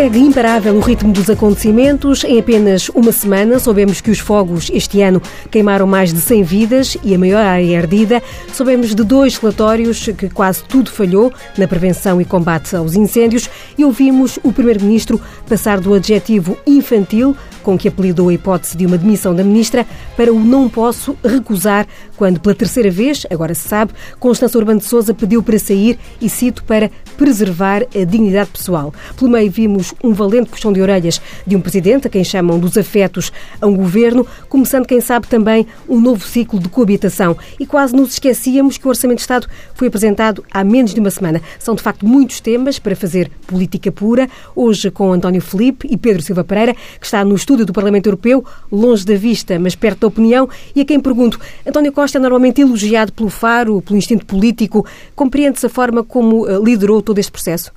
Segue imparável o ritmo dos acontecimentos. Em apenas uma semana, soubemos que os fogos este ano queimaram mais de 100 vidas e a maior área ardida. Soubemos de dois relatórios que quase tudo falhou na prevenção e combate aos incêndios e ouvimos o Primeiro-Ministro passar do adjetivo infantil, com que apelidou a hipótese de uma demissão da Ministra, para o não posso recusar, quando pela terceira vez, agora se sabe, Constância Urbano de Sousa pediu para sair e cito para preservar a dignidade pessoal. Pelo meio vimos um valente puxão de orelhas de um presidente, a quem chamam dos afetos a um governo, começando, quem sabe, também um novo ciclo de coabitação. E quase nos esquecíamos que o Orçamento de Estado foi apresentado há menos de uma semana. São, de facto, muitos temas para fazer política pura. Hoje com António Felipe e Pedro Silva Pereira, que está no estúdio do Parlamento Europeu, longe da vista, mas perto da opinião, e a quem pergunto, António Costa é normalmente elogiado pelo Faro, pelo instinto político. Compreende-se a forma como eh, liderou todo este processo?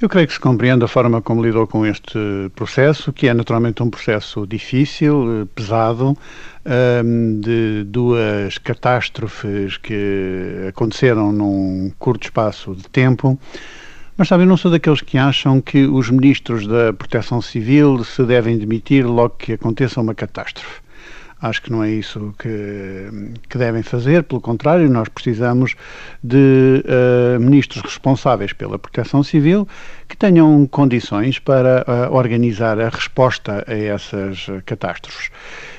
Eu creio que se compreende a forma como lidou com este processo, que é naturalmente um processo difícil, eh, pesado, ehm, de duas catástrofes que aconteceram num curto espaço de tempo. Mas sabe, eu não sou daqueles que acham que os ministros da Proteção Civil se devem demitir logo que aconteça uma catástrofe. Acho que não é isso que, que devem fazer, pelo contrário, nós precisamos de uh, ministros responsáveis pela proteção civil que tenham condições para uh, organizar a resposta a essas catástrofes.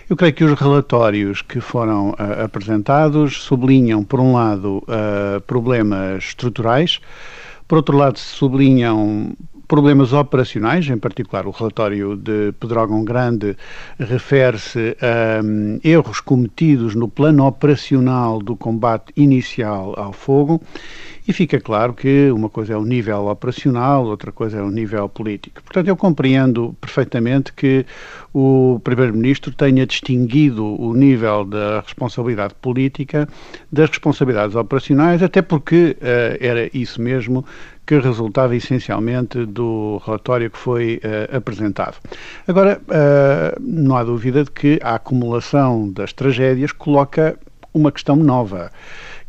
Eu creio que os relatórios que foram uh, apresentados sublinham, por um lado, problemas estruturais, por outro lado, sublinham problemas operacionais, em particular o relatório de Pedrógão Grande refere-se a um, erros cometidos no plano operacional do combate inicial ao fogo e fica claro que uma coisa é o nível operacional, outra coisa é o nível político. Portanto, eu compreendo perfeitamente que o Primeiro-Ministro tenha distinguido o nível da responsabilidade política das responsabilidades operacionais, até porque uh, era isso mesmo que resultava essencialmente do relatório que foi uh, apresentado. Agora, uh, não há dúvida de que a acumulação das tragédias coloca uma questão nova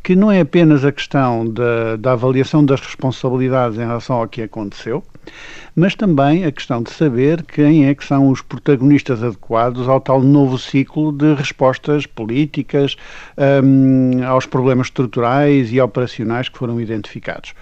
que não é apenas a questão da, da, avaliação das responsabilidades em relação ao que aconteceu, mas também a questão de saber quem é que são os protagonistas adequados ao tal novo ciclo de respostas políticas um, aos problemas estruturais e operacionais que foram identificados.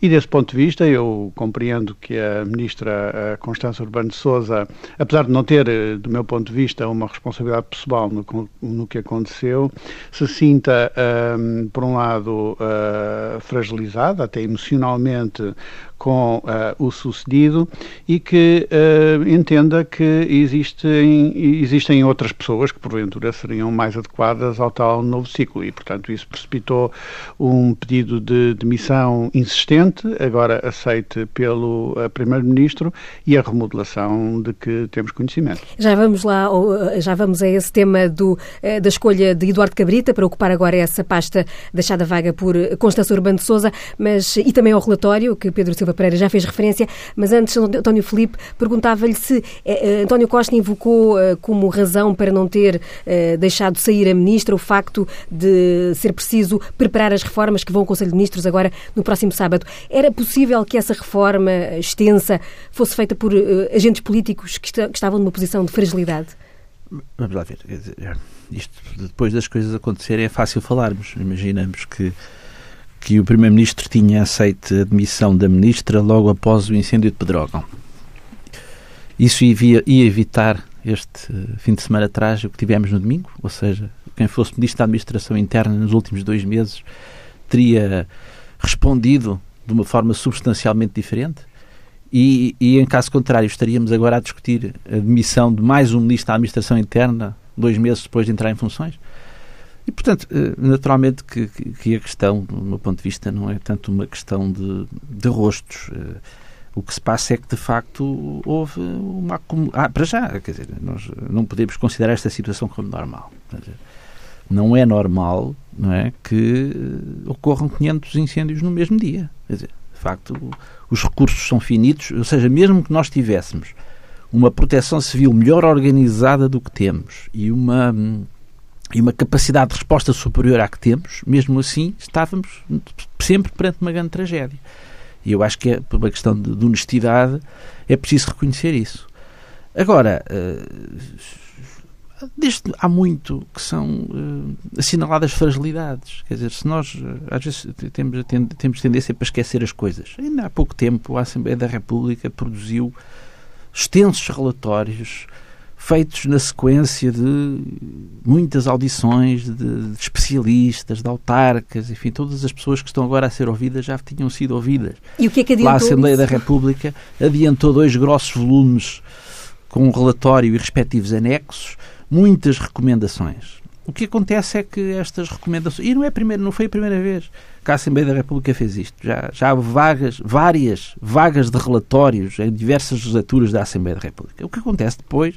E desse ponto de vista, eu compreendo que a ministra Constância Urbano de Souza, apesar de não ter, eh, do meu ponto de vista, uma responsabilidade pessoal no, no que aconteceu, se sinta, um, por um lado, uh, fragilizada, até emocionalmente, com uh, o sucedido e que uh, entenda que existem, existem outras pessoas que porventura seriam mais adequadas ao tal novo ciclo e, portanto, isso precipitou um pedido de demissão insistente, agora aceite pelo uh, Primeiro-Ministro e a remodelação de que temos conhecimento. Já vamos lá, já vamos a esse tema do, da escolha de Eduardo Cabrita para ocupar agora essa pasta deixada vaga por Constância Urbano de Sousa, mas e também ao relatório que Pedro Silva Silva Pereira já fez referência, mas antes António Felipe perguntava-lhe se eh, eh, António Costa invocou eh, como razão para não ter eh, deixado sair a ministra o facto de ser preciso preparar as reformas que vão ao Conselho de Ministros agora no próximo sábado. Era possível que essa reforma extensa fosse feita por eh, agentes políticos que, que estavam numa posição de fragilidade? Vamos lá ver. Isto, depois das coisas acontecerem, é fácil falarmos. Imaginamos que que o Primeiro-Ministro tinha aceito a demissão da Ministra logo após o incêndio de Pedrógão. Isso ia, ia evitar este fim de semana trágico que tivemos no domingo, ou seja, quem fosse Ministro da Administração Interna nos últimos dois meses teria respondido de uma forma substancialmente diferente. E, e, em caso contrário, estaríamos agora a discutir a demissão de mais um Ministro da Administração Interna dois meses depois de entrar em funções? E, portanto, eh, naturalmente que, que, a questão, do meu ponto de vista, não é tanto uma questão de, de rostos. Eh, o que se passa é que, de facto, houve uma. Ah, para já, quer dizer, nós não podemos considerar esta situação como normal. Não é normal não é, que eh, ocorram 500 incêndios no mesmo dia. Quer dizer, de facto, os recursos são finitos, ou seja, mesmo que nós tivéssemos uma proteção civil melhor organizada do que temos e uma hum, e uma capacidade de resposta superior à que temos, mesmo assim estávamos sempre perante uma grande tragédia. E eu acho que é, por uma questão de, de honestidade, é preciso reconhecer isso. Agora, uh, desde há muito que são uh, assinaladas fragilidades. Quer dizer, se nós uh, às vezes temos, temos tendência para esquecer as coisas. Ainda há pouco tempo a Assembleia da República produziu extensos relatórios feitos na sequência de muitas audições de, de, especialistas, de autarcas, enfim, todas as pessoas que estão agora a ser ouvidas já tinham sido ouvidas. E o que é que adiantou Lá a Assembleia isso? da República adiantou dois grossos volumes com um relatório e respectivos anexos, muitas recomendações. O que acontece é que estas recomendações, e não é primeiro, não foi a primeira vez que a Assembleia da República fez isto. Já, já há vagas, várias vagas de relatórios em diversas legislaturas da Assembleia da República. O que acontece depois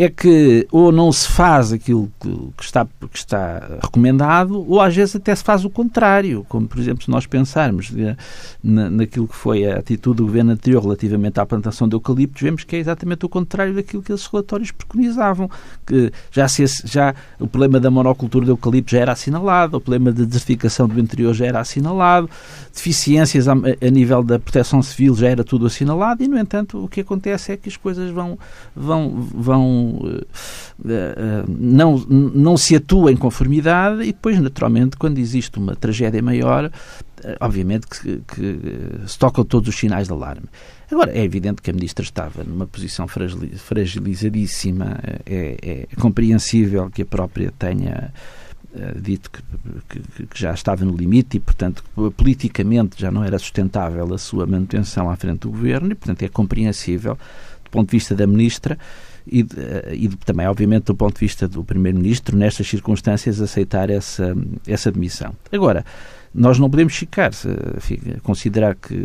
é que ou não se faz aquilo que está, que está recomendado, ou às vezes até se faz o contrário, como por exemplo se nós pensarmos na, naquilo que foi a atitude do governo anterior relativamente à plantação de eucaliptos, vemos que é exatamente o contrário daquilo que esses relatórios preconizavam, que já, se, já o problema da monocultura de eucaliptos já era assinalado, o problema da desertificação do interior já era assinalado, deficiências a, a nível da proteção civil já era tudo assinalado e, no entanto, o que acontece é que as coisas vão, vão, vão não, não se atua em conformidade e depois, naturalmente, quando existe uma tragédia maior, obviamente que, que se tocam todos os sinais de alarme. Agora, é evidente que a Ministra estava numa posição fragilizadíssima, é, é compreensível que a própria tenha dito que, que, que, já estava no limite e, portanto, politicamente já não era sustentável a sua manutenção à frente do governo e, portanto, é compreensível, do ponto de vista da Ministra, e, e, também, obviamente, do ponto de vista do Primeiro-Ministro, nestas circunstâncias, aceitar essa, essa demissão. Agora, nós não podemos ficar, enfim, considerar que,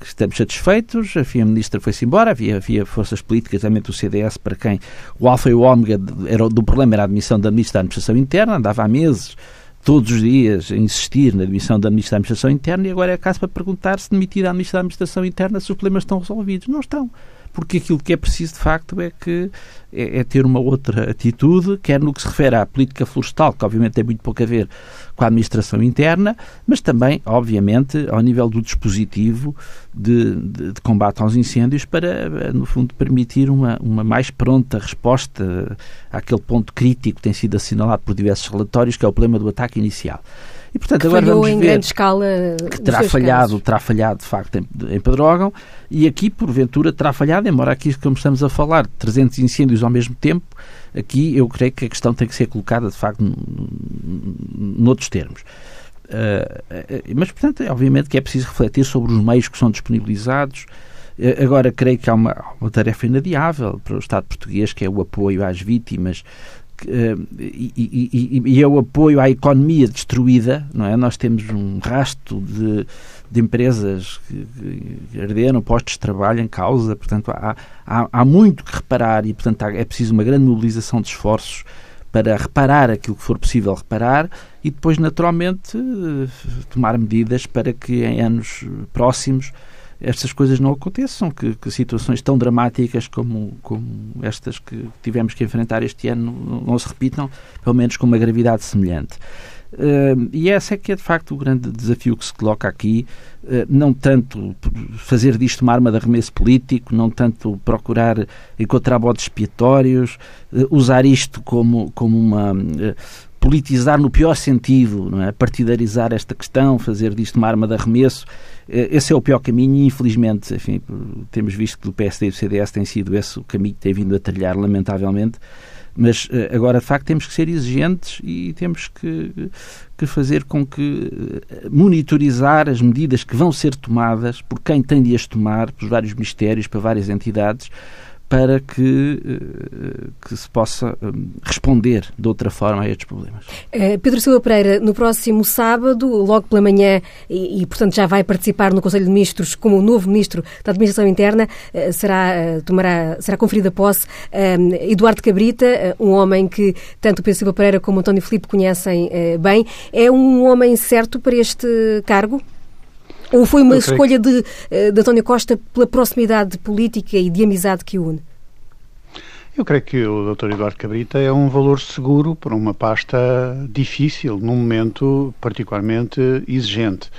que, estamos satisfeitos, enfim, a Ministra foi-se embora, havia, havia forças políticas, também do CDS, para quem o alfa e o ômega era, do problema era a admissão da Ministra da Administração Interna, andava há meses todos os dias a insistir na admissão da Ministra da Administração Interna e agora é caso para perguntar se demitida a Ministra da Administração Interna se os problemas estão resolvidos. Não estão porque aquilo que é preciso de facto é que é, é, ter uma outra atitude, quer no que se refere à política florestal, que obviamente tem muito pouco a ver com a administração interna, mas também, obviamente, ao nível do dispositivo de, de, de combate aos incêndios para, no fundo, permitir uma, uma mais pronta resposta àquele ponto crítico que tem sido assinalado por diversos relatórios, que é o problema do ataque inicial. E, portanto, que agora vamos em ver grande escala que terá falhado, casos. terá falhado de facto em, em Pedrógão e aqui, porventura, terá falhado, embora aqui, como estamos a falar, 300 incêndios ao mesmo tempo, aqui eu creio que a questão tem que ser colocada, de facto, noutros termos. Uh, mas, portanto, obviamente que é preciso refletir sobre os meios que são disponibilizados. Uh, agora, creio que há uma, uma tarefa inadiável para o Estado português, que é o apoio às vítimas Uh, e, e, e, é o apoio à economia destruída, não é? Nós temos um rasto de, de empresas que, que arderam, postos de trabalho em causa, portanto há, há, há muito que reparar e, portanto, há, é preciso uma grande mobilização de esforços para reparar aquilo que for possível reparar e depois, naturalmente, tomar medidas para que em anos próximos estas coisas não aconteçam, que, que, situações tão dramáticas como, como estas que tivemos que enfrentar este ano não, não se repitam, pelo menos com uma gravidade semelhante. Uh, e esse é que é de facto o grande desafio que se coloca aqui, uh, não tanto fazer disto uma arma de arremesso político, não tanto procurar encontrar bodes expiatórios, uh, usar isto como, como uma politizar no pior sentido, não é? partidarizar esta questão, fazer disto uma arma de arremesso. Eh, esse é o pior caminho e, infelizmente, enfim, temos visto que o PSD e o CDS tem sido esse o caminho que tem vindo a trilhar, lamentavelmente. Mas eh, agora, de facto, temos que ser exigentes e temos que, que fazer com que eh, monitorizar as medidas que vão ser tomadas por quem tem de as tomar, pelos vários ministérios, para várias entidades, para que, eh, que se possa hum, responder de outra forma a estes problemas. Eh, Pedro Silva Pereira, no próximo sábado, logo pela manhã, e, e, portanto já vai participar no Conselho de Ministros como novo Ministro da Administração Interna, eh, será, tomará, será conferida posse um, Eduardo Cabrita, um homem que tanto Pedro Silva Pereira como António Filipe conhecem bem. É um homem certo para este cargo? Ou foi uma escolha de, eh, de António Costa pela proximidade política e de amizade que o une? Eu creio que o Dr. Eduardo Cabrita é um valor seguro para uma pasta difícil, num momento particularmente exigente.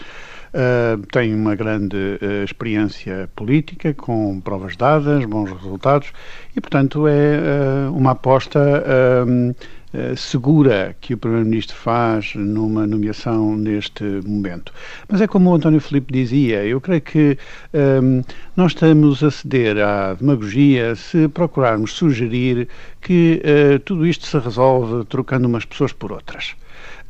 uh, tem uma grande uh, experiência política, com provas dadas, bons resultados, e, portanto, é uh, uma aposta segura que o Primeiro-Ministro faz numa nomeação neste momento. Mas é como o António Filipe dizia, eu creio que um, nós estamos a ceder à demagogia se procurarmos sugerir que uh, tudo isto se resolve trocando umas pessoas por outras.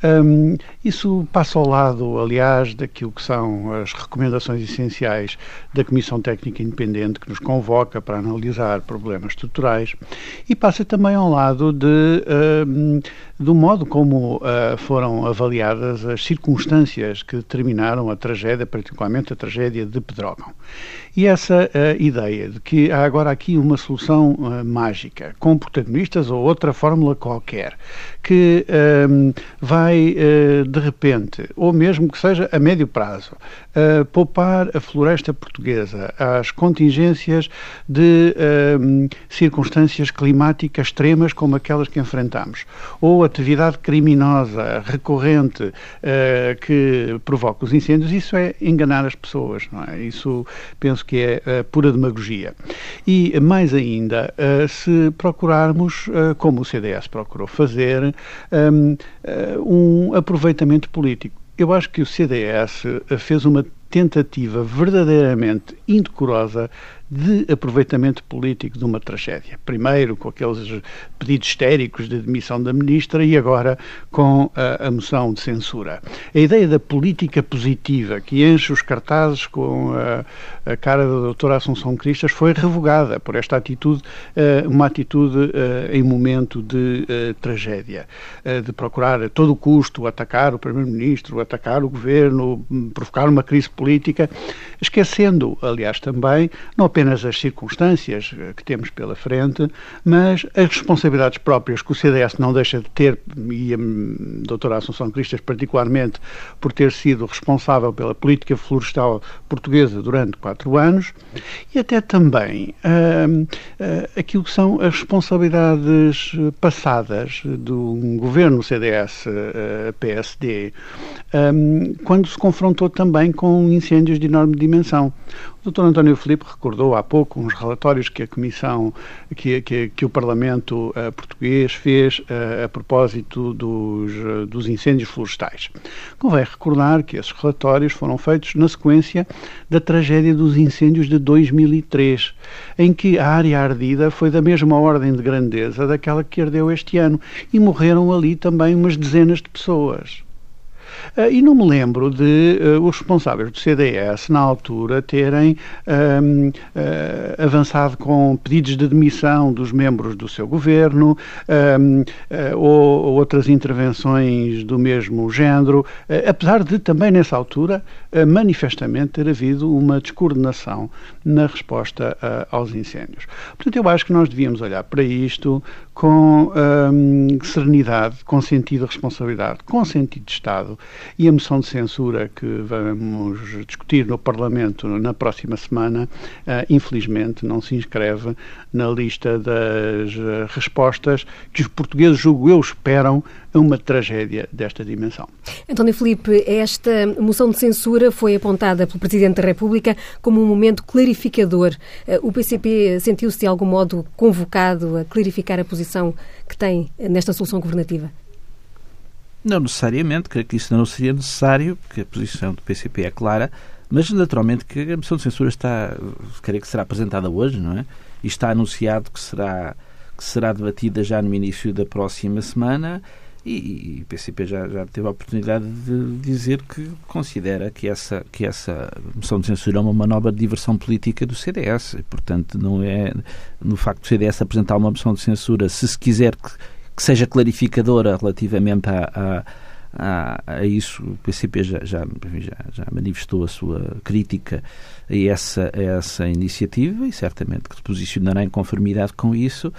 Um, isso passa ao lado, aliás, daquilo que são as recomendações essenciais da Comissão Técnica Independente que nos convoca para analisar problemas estruturais e passa também ao lado de, um, do modo como uh, foram avaliadas as circunstâncias que determinaram a tragédia, particularmente a tragédia de Pedrógão. E essa uh, ideia de que há agora aqui uma solução uh, mágica, com protagonistas ou outra fórmula qualquer, que um, vai, de repente, ou mesmo que seja a médio prazo, poupar a floresta portuguesa às contingências de um, circunstâncias climáticas extremas como aquelas que enfrentamos, ou atividade criminosa recorrente que provoca os incêndios, isso é enganar as pessoas, não é? Isso penso que é pura demagogia. E mais ainda, se procurarmos, como o CDS procurou fazer, um, um aproveitamento político. Eu acho que o CDS fez uma tentativa verdadeiramente indecorosa de aproveitamento político de uma tragédia. Primeiro com aqueles pedidos histéricos de demissão da ministra e agora com a, a moção de censura. A ideia da política positiva que enche os cartazes com a, a cara da doutora Assunção Cristas foi revogada por esta atitude, uh, uma atitude uh, em momento de uh, tragédia, de procurar a todo custo atacar o primeiro-ministro, atacar o governo, provocar uma crise política, esquecendo, aliás, também, não apenas apenas as circunstâncias eh, que temos pela frente, mas as responsabilidades próprias que o CDS não deixa de ter, e a doutora Assunção Cristas particularmente, por ter sido responsável pela política florestal portuguesa durante quatro anos, e até também uh, uh, aquilo que são as responsabilidades passadas do governo CDS-PSD, um, quando se confrontou também com incêndios de enorme dimensão. O Dr. António Filipe recordou há pouco uns relatórios que a Comissão, que, que, que o Parlamento uh, português fez uh, a propósito dos, uh, dos incêndios florestais. Convém recordar que esses relatórios foram feitos na sequência da tragédia dos incêndios de 2003, em que a área ardida foi da mesma ordem de grandeza daquela que ardeu este ano e morreram ali também umas dezenas de pessoas. Uh, e não me lembro de uh, os responsáveis do CDS, na altura, terem uh, avançado com pedidos de demissão dos membros do seu governo ou, ou, outras intervenções do mesmo género, apesar de também, nessa altura, manifestamente ter havido uma descoordenação na resposta aos incêndios. Portanto, eu acho que nós devíamos olhar para isto com serenidade, com sentido de responsabilidade, com sentido de Estado e a moção de censura que vamos discutir no Parlamento na próxima semana, uh, infelizmente, não se inscreve na lista das uh, respostas que os portugueses, julgo eu, esperam a uma tragédia desta dimensão. António Filipe, esta moção de censura foi apontada pelo Presidente da República como um momento clarificador. Uh, o PCP sentiu-se de algum modo convocado a clarificar a posição que tem nesta solução governativa? Não necessariamente, creio que isso não seria necessário, porque a posição do PCP é clara, mas naturalmente que a moção de censura está, creio que será apresentada hoje, não é? E está anunciado que será, que será debatida já no início da próxima semana e, e o PCP já, já teve a oportunidade de dizer que considera que essa, que essa moção de censura é uma manobra de diversão política do CDS. E, portanto, não é no facto do CDS apresentar uma moção de censura, se se quiser que que seja clarificadora relativamente a, a, a, a isso. O PCP já, já, já, manifestou a sua crítica a essa, a essa iniciativa e certamente que se posicionará em conformidade com isso.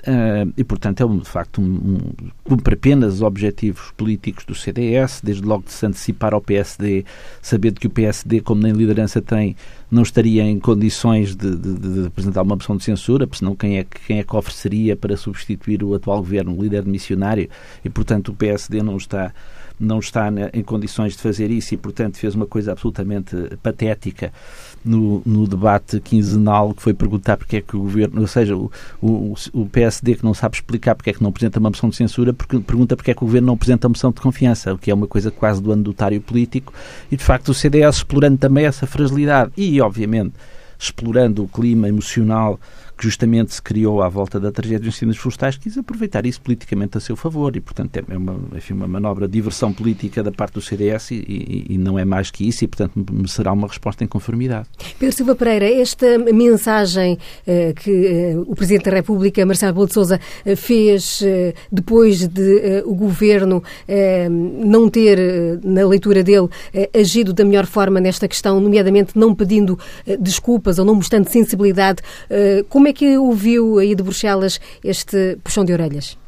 Uh, e, portanto, é de facto um, um, cumpre apenas os objetivos políticos do CDS, desde logo de se antecipar ao PSD, sabendo que o PSD, como nem liderança tem, não estaria em condições de, de, de, apresentar uma moção de censura, porque senão quem é, quem é que ofereceria para substituir o atual governo, o líder missionário, e portanto o PSD não está não está em condições de fazer isso e, portanto, fez uma coisa absolutamente patética no, no debate quinzenal que foi perguntar porque é que o governo, ou seja, o, o, o PSD que não sabe explicar porque é que não apresenta uma moção de censura, porque, pergunta porque é que o governo não apresenta uma moção de confiança, o que é uma coisa quase do anedotário político, e de facto o CDS explorando também essa fragilidade e, obviamente, explorando o clima emocional que justamente se criou à volta da tragédia dos incêndios florestais, quis aproveitar isso politicamente a seu favor e, portanto, é uma, enfim, uma manobra de diversão política da parte do CDS e, e, e não é mais que isso e, portanto, será uma resposta em conformidade. Pedro Silva Pereira, esta mensagem eh, que eh, o Presidente da República, Marcelo Rebelo de Sousa, eh, fez eh, depois de eh, o Governo eh, não ter, na leitura dele, agido da melhor forma nesta questão, nomeadamente não pedindo desculpas ou não mostrando sensibilidade, como é é que ouviu aí de Bruxelas este puxão de orelhas?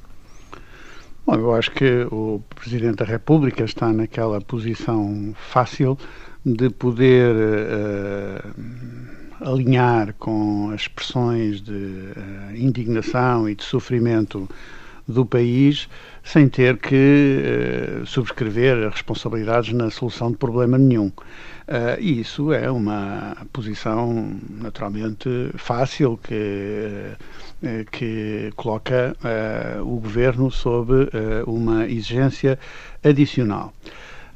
Bom, eu acho que o Presidente da República está naquela posição fácil de poder uh, alinhar com as expressões de uh, indignação e de sofrimento do país sem ter que uh, subscrever responsabilidades na solução de problema nenhum. Uh, e isso é uma posição naturalmente fácil que, uh, que coloca o governo sob uma exigência adicional.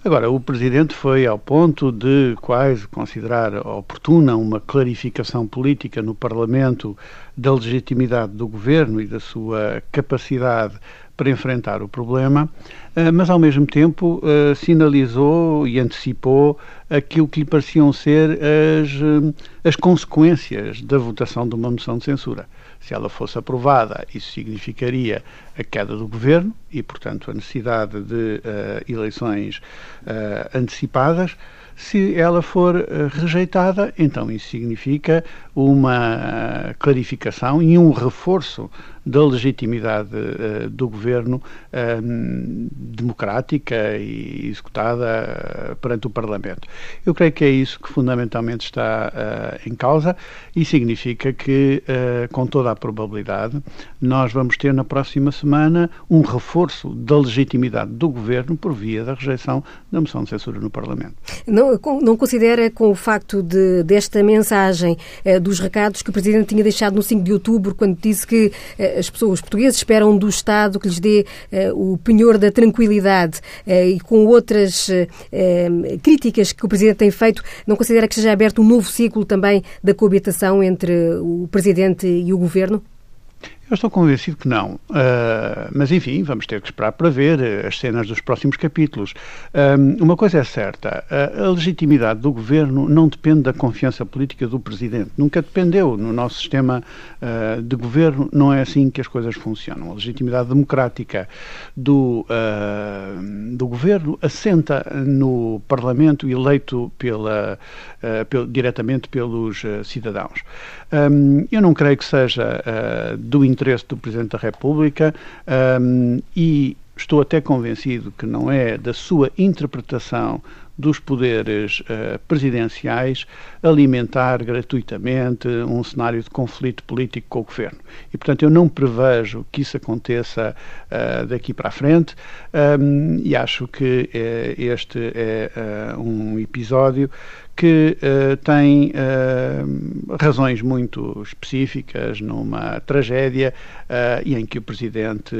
Agora, o Presidente foi ao ponto de quase considerar oportuna uma clarificação política no Parlamento da legitimidade do Governo e da sua capacidade para enfrentar o problema, eh, mas ao mesmo tempo eh, sinalizou e antecipou aquilo que lhe pareciam ser as, eh, as consequências da votação de uma moção de censura. Se ela fosse aprovada, isso significaria a queda do governo e, portanto, a necessidade de uh, eleições uh, antecipadas. Se ela for uh, rejeitada, então isso significa uma clarificação e um reforço da legitimidade uh, do governo uh, democrática e executada uh, perante o Parlamento. Eu creio que é isso que fundamentalmente está em causa e significa que, com toda a probabilidade, nós vamos ter na próxima semana um reforço da legitimidade do governo por via da rejeição da moção de censura no Parlamento. Não, não considera, com o facto de, desta mensagem dos recados que o Presidente tinha deixado no 5 de outubro, quando disse que as pessoas portugueses esperam do Estado que lhes dê uh, o penhor da tranquilidade uh, e com outras críticas que o Presidente tem feito, não considera que seja aberto um novo ciclo também da coabitação entre o Presidente e o Governo? Eu estou convencido que não. Uh, mas, enfim, vamos ter que esperar para ver eh, as cenas dos próximos capítulos. Uh, uma coisa é certa: a legitimidade do governo não depende da confiança política do presidente. Nunca dependeu. No nosso sistema uh, de governo, não é assim que as coisas funcionam. A legitimidade democrática do, do governo assenta no Parlamento eleito pela, pel, diretamente pelos cidadãos. Um, eu não creio que seja do interesse do Presidente da República um, e estou até convencido que não é da sua interpretação dos poderes uh, presidenciais alimentar gratuitamente um cenário de conflito político com o governo. E, portanto, eu não prevejo que isso aconteça uh, daqui para a frente um, e acho que uh, este é um episódio que uh, tem uh, razões muito específicas numa tragédia uh, e em que o Presidente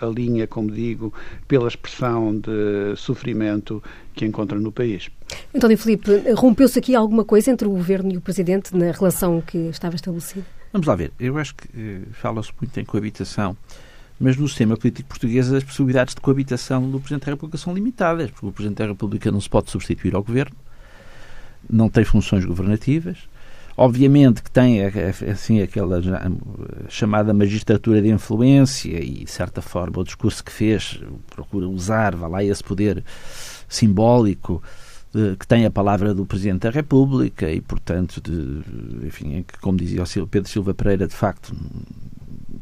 alinha, como digo, pela expressão de sofrimento que encontra no país. António Filipe, rompeu-se aqui alguma coisa entre o Governo e o Presidente na relação que estava estabelecida? Vamos lá ver. Eu acho que fala-se muito em coabitação mas no sistema político português as possibilidades de coabitação do Presidente da República são limitadas, porque o Presidente da República não se pode substituir ao Governo, não tem funções governativas. Obviamente que tem assim aquela chamada magistratura de influência e, de certa forma, o discurso que fez procura usar, vá lá, esse poder simbólico que tem a palavra do Presidente da República e, portanto, de, enfim, como dizia o Pedro Silva Pereira, de facto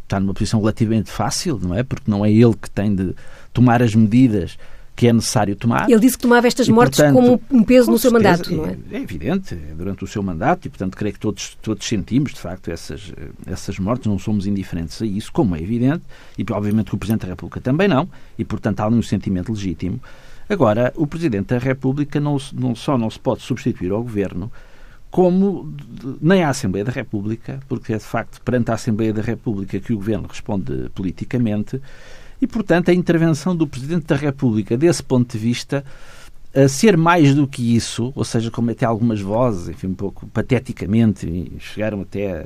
está numa posição relativamente fácil, não é? Porque não é ele que tem de tomar as medidas que é necessário tomar. Ele disse que tomava estas mortes portanto, como um peso no seu mandato, não é? É evidente, é durante o seu mandato e, portanto, creio que todos, todos sentimos, de facto, essas, essas mortes, não somos indiferentes a isso, como é evidente, e obviamente que o Presidente da República também não, e, portanto, há ali um sentimento legítimo. Agora, o Presidente da República não, não só não se pode substituir ao Governo, como nem à Assembleia da República, porque é de facto perante a Assembleia da República que o Governo responde politicamente, e, portanto, a intervenção do Presidente da República, desse ponto de vista, a ser mais do que isso, ou seja, como até algumas vozes, enfim, um pouco pateticamente, chegaram até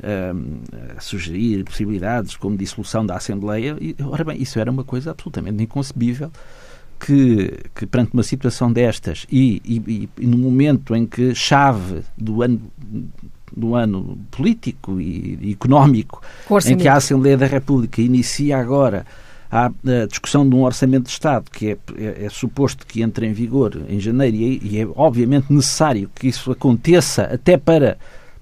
a, a sugerir possibilidades como dissolução da Assembleia, e, ora bem, isso era uma coisa absolutamente inconcebível. Que, que perante uma situação destas e, e, e no momento em que chave do ano do ano político e económico, em que a Assembleia da República inicia agora a, a discussão de um orçamento de Estado que é, é, é suposto que entre em vigor em janeiro e, e é obviamente necessário que isso aconteça até para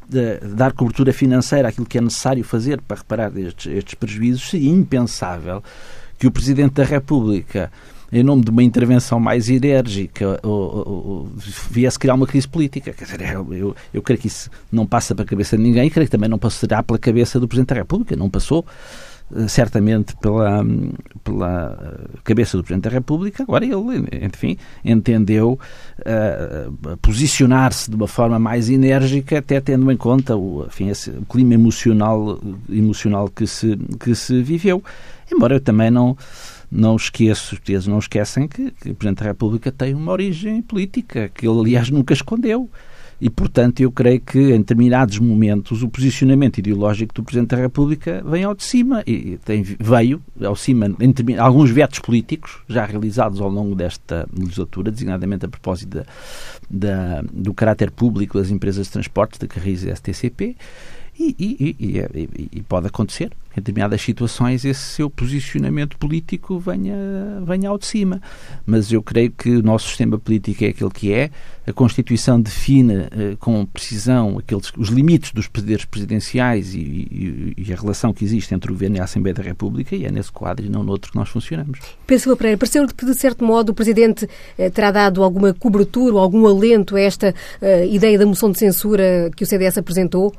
de, dar cobertura financeira àquilo que é necessário fazer para reparar estes, estes prejuízos, seria impensável que o Presidente da República em nome de uma intervenção mais enérgica, viesse criar uma crise política. Quer dizer, eu, eu creio que isso não passa pela cabeça de ninguém e creio que também não passará pela cabeça do Presidente da República. Não passou eh, certamente pela, pela cabeça do Presidente da República, agora ele, enfim, entendeu uh, posicionar-se de uma forma mais enérgica, até tendo em conta o, enfim, esse, o clima emocional, emocional que, se, que se viveu. Embora eu também não, não esqueço, portugueses não esquecem que, que o Presidente da República tem uma origem política, que ele, aliás, nunca escondeu. E, portanto, eu creio que em determinados momentos o posicionamento ideológico do Presidente da República vem ao de cima e tem, veio ao cima em alguns vetos políticos já realizados ao longo desta legislatura, designadamente a propósito da, da, do caráter público das empresas de transportes, da Carris e STCP, e, e, e, e, pode acontecer, em determinadas situações, esse seu posicionamento político venha, venha ao de cima. Mas eu creio que o nosso sistema político é aquele que é. A Constituição define eh, com precisão aqueles, os limites dos poderes presidenciais e, a relação que existe entre o Governo e a Assembleia da República, e é nesse quadro e não noutro que nós funcionamos. Pedro Pereira, pareceu que, de certo modo, o Presidente eh, terá dado alguma cobertura ou algum alento a esta eh, ideia da moção de censura que o CDS apresentou?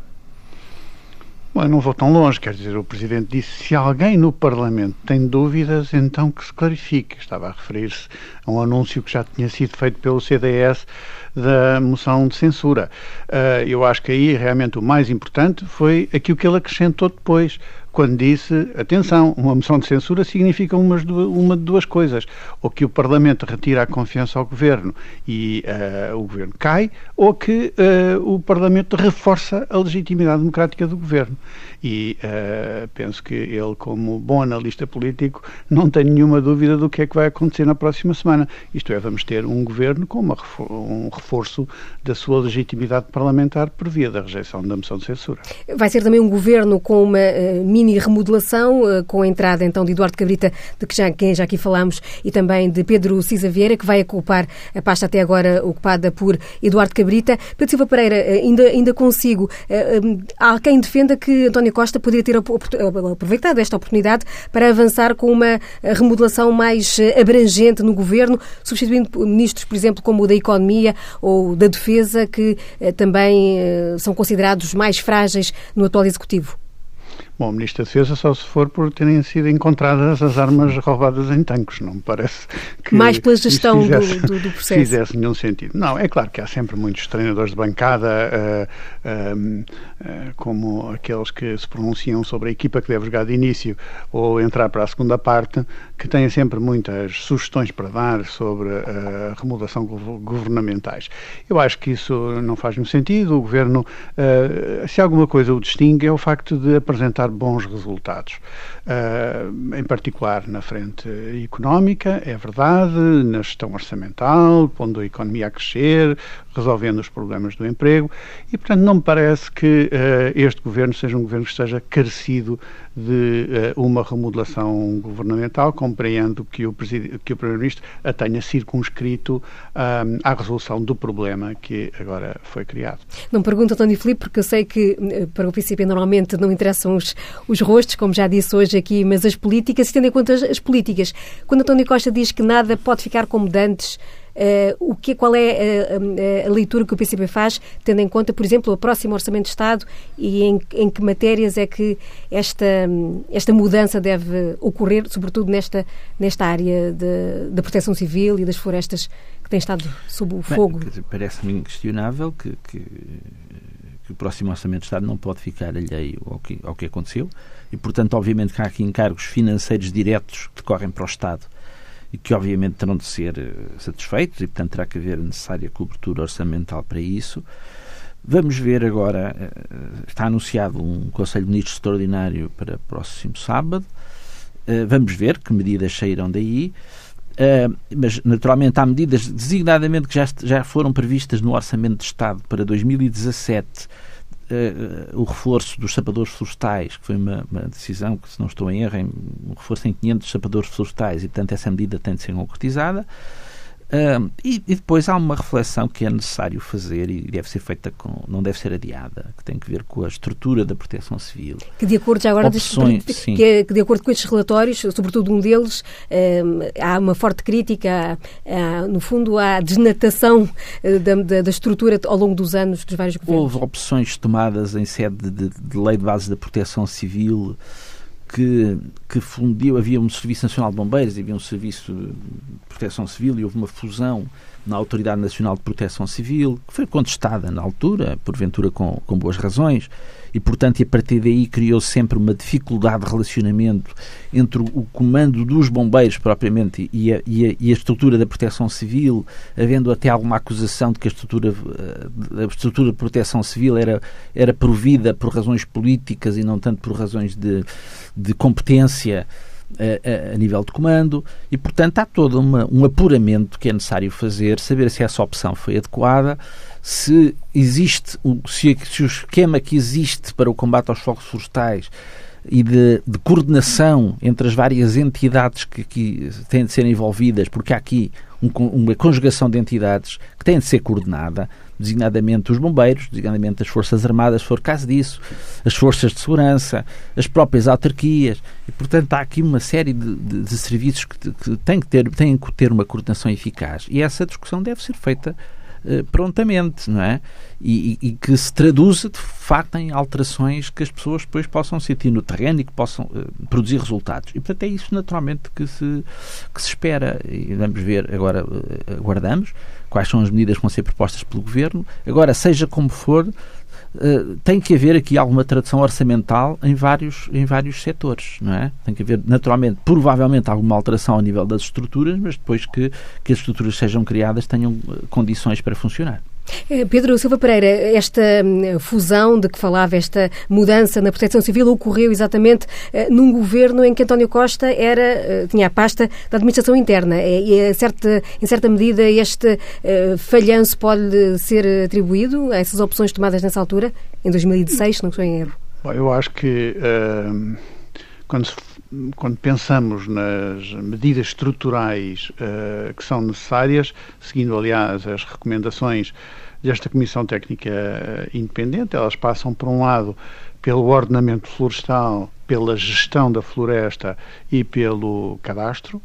Bom, não vou tão longe, quer dizer, o Presidente disse se alguém no Parlamento tem dúvidas, então que se clarifique. Estava a referir-se a um anúncio que já tinha sido feito pelo CDS da moção de censura. Uh, eu acho que aí realmente o mais importante foi aquilo que ele acrescentou depois, quando disse, atenção, uma moção de censura significa umas, uma de duas coisas, ou que o Parlamento retira a confiança ao Governo e uh, o Governo cai, ou que uh, o Parlamento reforça a legitimidade democrática do Governo. E uh, penso que ele, como bom analista político, não tem nenhuma dúvida do que é que vai acontecer na próxima semana. Isto é, vamos ter um Governo com uma, um reforço da sua legitimidade parlamentar por via da rejeição da moção de censura. Vai ser também um Governo com uma mini mini remodelação, eh, com a entrada então de Eduardo Cabrita, de que já, quem já aqui falamos, e também de Pedro Cisa Vieira, que vai ocupar a pasta até agora ocupada por Eduardo Cabrita. Pedro Silva Pereira, ainda, ainda consigo. Há quem defenda que António Costa poderia ter aproveitado esta oportunidade para avançar com uma remodelação mais abrangente no governo, substituindo ministros, por exemplo, como o da Economia ou da Defesa, que também são considerados mais frágeis no atual Executivo. Bom, o Ministro da Defesa só se for por terem sido encontradas as armas roubadas em tanques. Não me parece que. Mais pela gestão fizesse, do, do, processo. Fizesse nenhum sentido. Não, é claro que há sempre muitos treinadores de bancada, uh, uh, uh, como aqueles que se pronunciam sobre a equipa que deve jogar de início ou entrar para a segunda parte, que têm sempre muitas sugestões para dar sobre a remodelação governamentais. Eu acho que isso não faz nenhum sentido. O governo, se alguma coisa o distingue, é o facto de apresentar apresentar bons resultados, uh, em particular na frente económica, é verdade, na gestão orçamental, pondo a economia a crescer, resolvendo os problemas do emprego, e portanto não me parece que uh, este governo seja um governo que esteja carecido de uh, uma remodelação governamental, compreendo que o, que o Primeiro-Ministro a tenha circunscrito à resolução do problema que agora foi criado. Não pergunto, António Filipe, porque eu sei que para o PCP normalmente não interessam os, os rostos, como já disse hoje aqui, mas as políticas, tendo em conta as, as políticas. Quando António Costa diz que nada pode ficar como dantes, Uh, o que, qual é a, a, a, leitura que o PCP faz, tendo em conta, por exemplo, o próximo Orçamento de Estado e em, em que matérias é que esta, esta mudança deve ocorrer, sobretudo nesta, nesta área da proteção civil e das florestas que têm estado sob o fogo? Parece-me inquestionável que, que, que, o próximo Orçamento de Estado não pode ficar alheio ao que, ao que aconteceu e, portanto, obviamente que há aqui encargos financeiros diretos que decorrem para o Estado e que obviamente terão de ser eh, satisfeitos e, portanto, terá que haver necessária cobertura orçamental para isso. Vamos ver agora, eh, está anunciado um Conselho de Ministros extraordinário para próximo sábado. Eh, vamos ver que medidas sairão daí. mas, naturalmente, há medidas designadamente que já, já foram previstas no Orçamento de Estado para 2017 uh, o reforço dos sapadores florestais, que foi uma, uma, decisão que, se não estou em erro, um reforço em 500 sapadores florestais e, portanto, essa medida tem de ser concretizada. Uh, e, e, depois há uma reflexão que é necessário fazer e deve ser feita com, não deve ser adiada, que tem que ver com a estrutura da proteção civil. Que de acordo já agora Opções, que, é, que, de acordo com estes relatórios, sobretudo um deles, há uma forte crítica, há, no fundo, à desnatação eh, da, da, da, estrutura ao longo dos anos dos vários governos. Houve opções tomadas em sede de, de lei de base da proteção civil que, que fundiu, havia um Serviço Nacional de Bombeiros, havia um Serviço de Proteção Civil e houve uma fusão na Autoridade Nacional de Proteção Civil, que foi contestada na altura, porventura com, com boas razões, e, portanto, a partir daí criou sempre uma dificuldade de relacionamento entre o comando dos bombeiros, propriamente, e a, e a, e a estrutura da proteção civil, havendo até alguma acusação de que a estrutura, eh, a estrutura de proteção civil era, era provida por razões políticas e não tanto por razões de, de competência. A, a, nível de comando. E, portanto, há todo uma, um apuramento que é necessário fazer, saber se essa opção foi adequada, se existe, se, se o esquema que existe para o combate aos fogos florestais e de, de, coordenação entre as várias entidades que, que têm de ser envolvidas, porque há aqui um, uma conjugação de entidades que têm de ser coordenada, designadamente os bombeiros, designadamente as Forças Armadas, se for caso disso, as forças de segurança, as próprias autarquias, e portanto há aqui uma série de, de, de serviços que, que, têm que ter, têm que ter uma coordenação eficaz. E essa discussão deve ser feita eh, prontamente, não é? E, e, que se traduza de facto em alterações que as pessoas depois possam sentir no terreno e que possam uh, produzir resultados. E portanto é isso naturalmente que se, que se espera. E vamos ver agora, uh, aguardamos quais são as medidas que vão ser propostas pelo Governo. Agora, seja como for, Uh, tem que haver aqui alguma tradução orçamental em vários, em vários setores, não é? Tem que haver, naturalmente, provavelmente alguma alteração ao nível das estruturas, mas depois que, que as estruturas sejam criadas tenham condições para funcionar. Eh, Pedro Silva Pereira, esta hum, fusão de que falava, esta mudança na proteção civil ocorreu exatamente eh, num governo em que António Costa era, eh, tinha a pasta da administração interna e, certa, em certa medida, este falhanço pode ser atribuído a essas opções tomadas nessa altura, em 2016, se não estou em erro. Eu acho que quando, quando, pensamos nas medidas estruturais uh, que são necessárias, seguindo, aliás, as recomendações desta Comissão Técnica uh, Independente, elas passam, por um lado, pelo ordenamento florestal, pela gestão da floresta e pelo cadastro,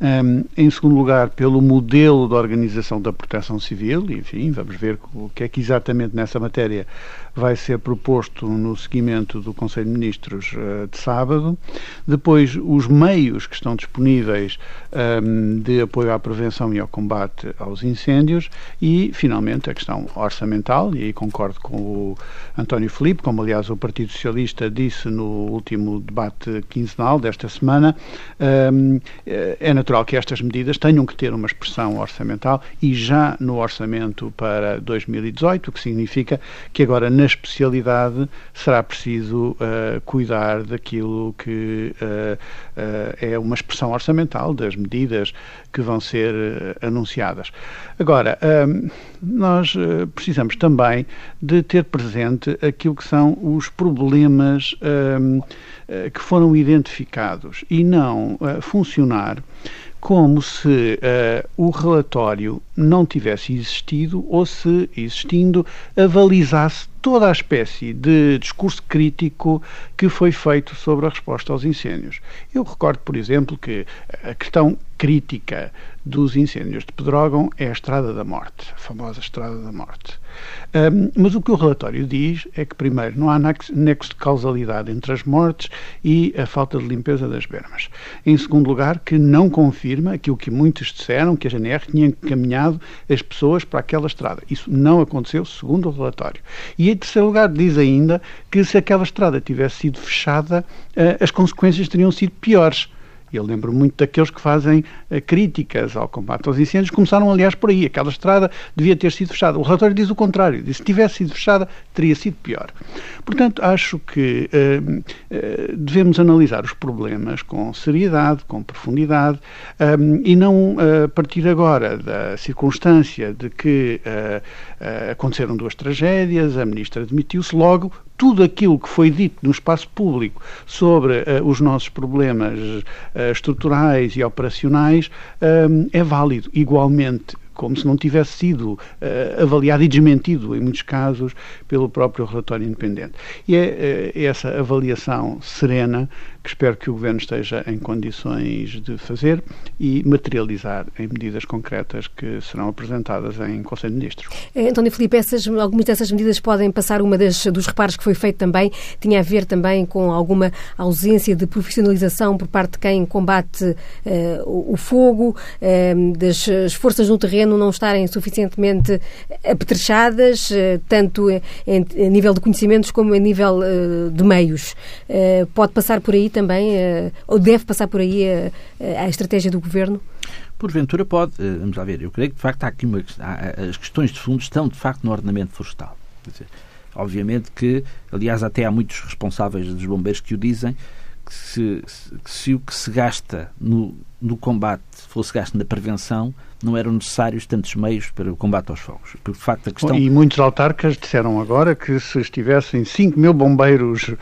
um, em segundo lugar, pelo modelo de organização da proteção civil, enfim, vamos ver o que é que exatamente nessa matéria vai ser proposto no seguimento do Conselho de Ministros uh, de sábado. Depois, os meios que estão disponíveis um, de apoio à prevenção e ao combate aos incêndios e, finalmente, a questão orçamental, e aí concordo com o António Felipe, como aliás o Partido Socialista disse no último debate quinzenal desta semana, um, é natural natural que estas medidas tenham que ter uma expressão orçamental e já no orçamento para 2018, o que significa que agora nas especialidade será preciso uh, cuidar daquilo que uh, uh, é uma expressão orçamental das medidas que vão ser anunciadas. Agora, nós precisamos também de ter presente aquilo que são os problemas que foram identificados e não funcionar como se uh, o relatório não tivesse existido ou se, existindo, avalizasse toda a espécie de discurso crítico que foi feito sobre a resposta aos incêndios. Eu recordo, por exemplo, que a questão crítica dos incêndios de Pedrógão é a Estrada da Morte, a famosa Estrada da Morte. Um, mas o que o relatório diz é que, primeiro, não há nexo de causalidade entre as mortes e a falta de limpeza das bermas. Em segundo lugar, que não confirma aquilo que muitos disseram, que a GNR tinha encaminhado as pessoas para aquela estrada. Isso não aconteceu, segundo o relatório. E, em terceiro lugar, diz ainda que se aquela estrada tivesse sido fechada, uh, as consequências teriam sido piores. Eu lembro muito daqueles que fazem uh, críticas ao combate aos incêndios, começaram, aliás, por aí. Aquela estrada devia ter sido fechada. O relatório diz o contrário. Diz que se tivesse sido fechada, teria sido pior. Portanto, acho que uh, uh, devemos analisar os problemas com seriedade, com profundidade, um, e não partir agora da circunstância de que aconteceram duas tragédias, a ministra demitiu-se logo, tudo aquilo que foi dito no espaço público sobre uh, os nossos problemas uh, estruturais e operacionais uh, é válido. Igualmente, como se não tivesse sido uh, avaliado e desmentido, em muitos casos, pelo próprio relatório independente. E é uh, essa avaliação serena que espero que o Governo esteja em condições de fazer e materializar em medidas concretas que serão apresentadas em Conselho de Ministros. Eh, António Filipe, essas, algumas dessas medidas podem passar, uma das, dos reparos que foi feito também, tinha a ver também com alguma ausência de profissionalização por parte de quem combate uh, o, fogo, uh, das forças no terreno não estarem suficientemente apetrechadas, uh, tanto em, em, nível de conhecimentos como em nível de meios. pode passar por aí também, uh, ou deve passar por aí a, a estratégia do Governo? Porventura pode, vamos lá ver, eu creio que de facto há aqui uma, as questões de fundo estão de facto no ordenamento florestal. Dizer, obviamente que, aliás, até há muitos responsáveis dos bombeiros que o dizem, que se, que se o que se gasta no, no combate fosse gasto na prevenção, não eram necessários tantos meios para o combate aos fogos. Porque, de facto, a questão... E muitos autarcas disseram agora que se estivessem 5 mil bombeiros uh,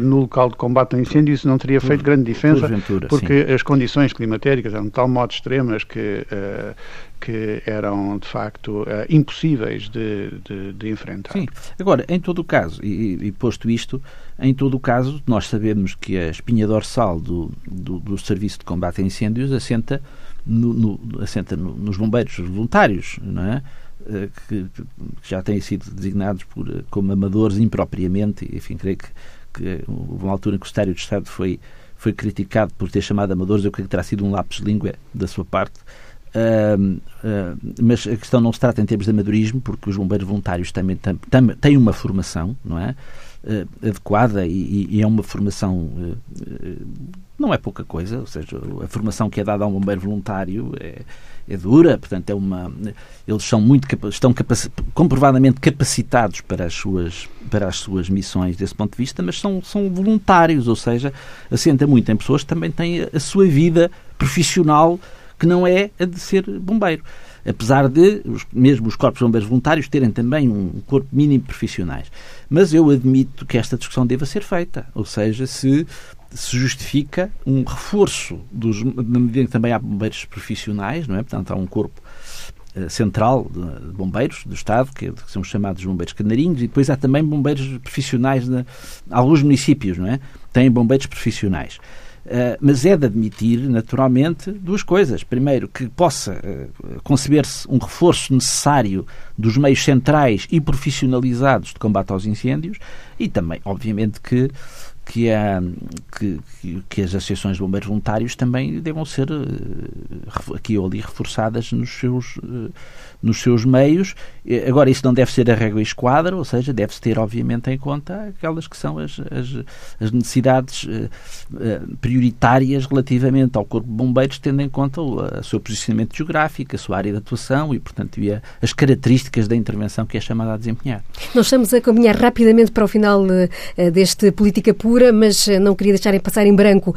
no local de combate a incêndio, isso não teria feito por, grande diferença, porque sim. as condições climatéricas eram de tal modo extremas que, uh, que eram, de facto, uh, impossíveis de, de, de, enfrentar. Sim. Agora, em todo o caso, e, e, posto isto, em todo o caso, nós sabemos que a espinha dorsal do, do, do Serviço de Combate a Incêndios assenta no, no, assenta no, nos bombeiros voluntários, não é? Eh, que, que, já têm sido designados por, eh, como amadores impropriamente, enfim, creio que, que houve uma altura em que o Secretário de Estado foi, foi criticado por ter chamado amadores, eu creio que terá sido um lápis de língua da sua parte, Uh, uh, mas a questão não se trata em termos de amadorismo, porque os bombeiros voluntários também tam, tam, têm uma formação, não é? Uh, adequada e, e, é uma formação não é pouca coisa, ou seja, a formação que é dada a um bombeiro voluntário é, é dura, portanto é uma eles são muito estão capaci comprovadamente capacitados para as suas para as suas missões desse ponto de vista, mas são são voluntários, ou seja, assenta muito em pessoas que também têm a sua vida profissional que não é a de ser bombeiro. Apesar de os, mesmo os corpos bombeiros voluntários terem também um corpo mínimo profissionais. Mas eu admito que esta discussão deva ser feita. Ou seja, se se justifica um reforço dos, na medida em que também há bombeiros profissionais, não é? Portanto, há um corpo uh, central de, bombeiros do Estado, que, são chamados bombeiros canarinhos, e depois há também bombeiros profissionais, de, alguns municípios, não é? Têm bombeiros profissionais. Uh, mas é de admitir, naturalmente, duas coisas. Primeiro, que possa uh, conceber-se um reforço necessário dos meios centrais e profissionalizados de combate aos incêndios, e também, obviamente, que que, a, que, que, as associações de bombeiros voluntários também devam ser aqui ou ali reforçadas nos seus, nos seus meios. Agora, isso não deve ser a régua e esquadra, ou seja, deve-se ter, obviamente, em conta aquelas que são as, as, as necessidades prioritárias relativamente ao Corpo de Bombeiros, tendo em conta o seu posicionamento geográfico, a sua área de atuação e, portanto, e a, as características da intervenção que é chamada a desempenhar. Nós estamos a caminhar rapidamente para o final uh, deste Política Pura, mas uh, não queria deixar em passar em branco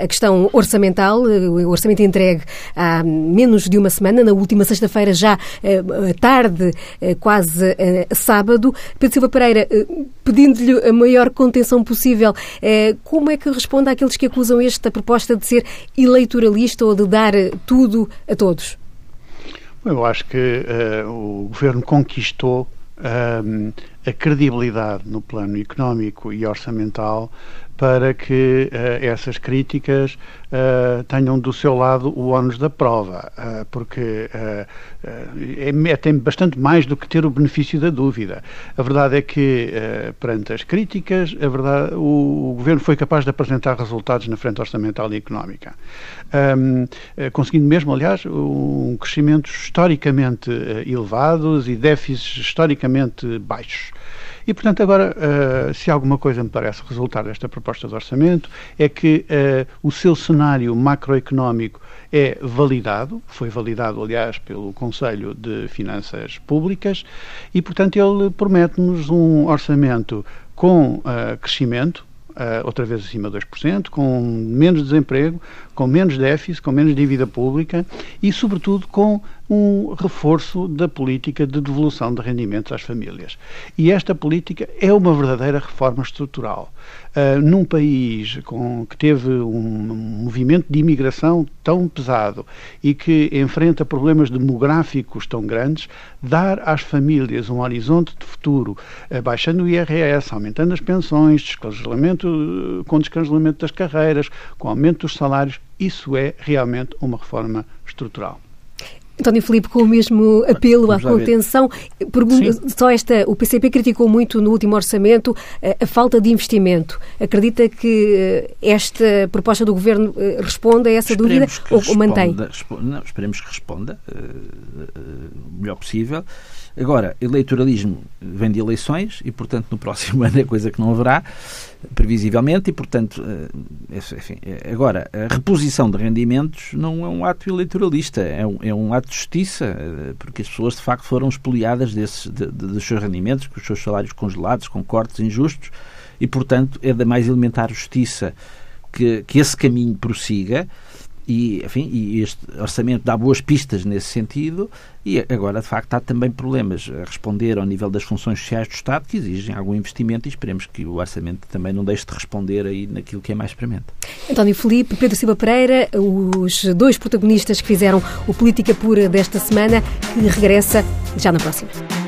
a questão orçamental, o orçamento entregue há menos de uma semana, na última sexta-feira, já tarde, quase sábado. Pedro Silva Pereira, pedindo-lhe a maior contenção possível, como é que responde àqueles que acusam esta proposta de ser eleitoralista ou de dar tudo a todos? Eu acho que uh, o governo conquistou uh, a credibilidade no plano económico e orçamental para que uh, essas críticas uh, tenham do seu lado o ónus da prova, uh, porque é, é, tem bastante mais do que ter o benefício da dúvida. A verdade é que, perante as críticas, a verdade, o, o, Governo foi capaz de apresentar resultados na frente orçamental e económica, um, conseguindo mesmo, aliás, um crescimento historicamente elevados e déficits historicamente baixos. E, portanto, agora, uh, se alguma coisa me parece resultar desta proposta de orçamento, é que uh, o seu cenário macroeconómico é validado, foi validado, aliás, pelo Conselho de Finanças Públicas, e, portanto, ele promete-nos um orçamento com uh, crescimento, Uh, outra vez acima de 2%, com menos desemprego, com menos déficit, com menos dívida pública e, sobretudo, com um reforço da política de devolução de rendimentos às famílias. E esta política é uma verdadeira reforma estrutural. Uh, num país com, que teve um movimento de imigração tão pesado e que enfrenta problemas demográficos tão grandes, dar às famílias um horizonte de futuro, uh, baixando o IRS, aumentando as pensões, descongelamento, com descongelamento das carreiras, com aumento dos salários, isso é realmente uma reforma estrutural. António Filipe, com o mesmo apelo à contenção, pergunto, só esta, o PCP criticou muito no último orçamento a, eh, a falta de investimento. Acredita que eh, esta proposta do Governo eh, responde a essa esperemos dúvida ou responda, mantém? Não, esperemos que responda o melhor possível. Agora, eleitoralismo vem de eleições e, portanto, no próximo ano é coisa que não haverá, previsivelmente, e, portanto, eh, enfim, eh, agora, a reposição de rendimentos não é um ato eleitoralista, é um, é um ato de justiça, eh, porque as pessoas, de facto, foram expoliadas desses, de, de, dos seus rendimentos, com os seus salários congelados, com cortes injustos, e, portanto, é da mais elementar justiça que, que esse caminho prossiga e, enfim, e este orçamento dá boas pistas nesse sentido e agora, de facto, há também problemas a responder ao nível das funções sociais do Estado que exigem algum investimento e esperemos que o orçamento também não deixe de responder aí naquilo que é mais premente. António Felipe, Pedro Silva Pereira, os dois protagonistas que fizeram o Política Pura desta semana, que regressa já na próxima.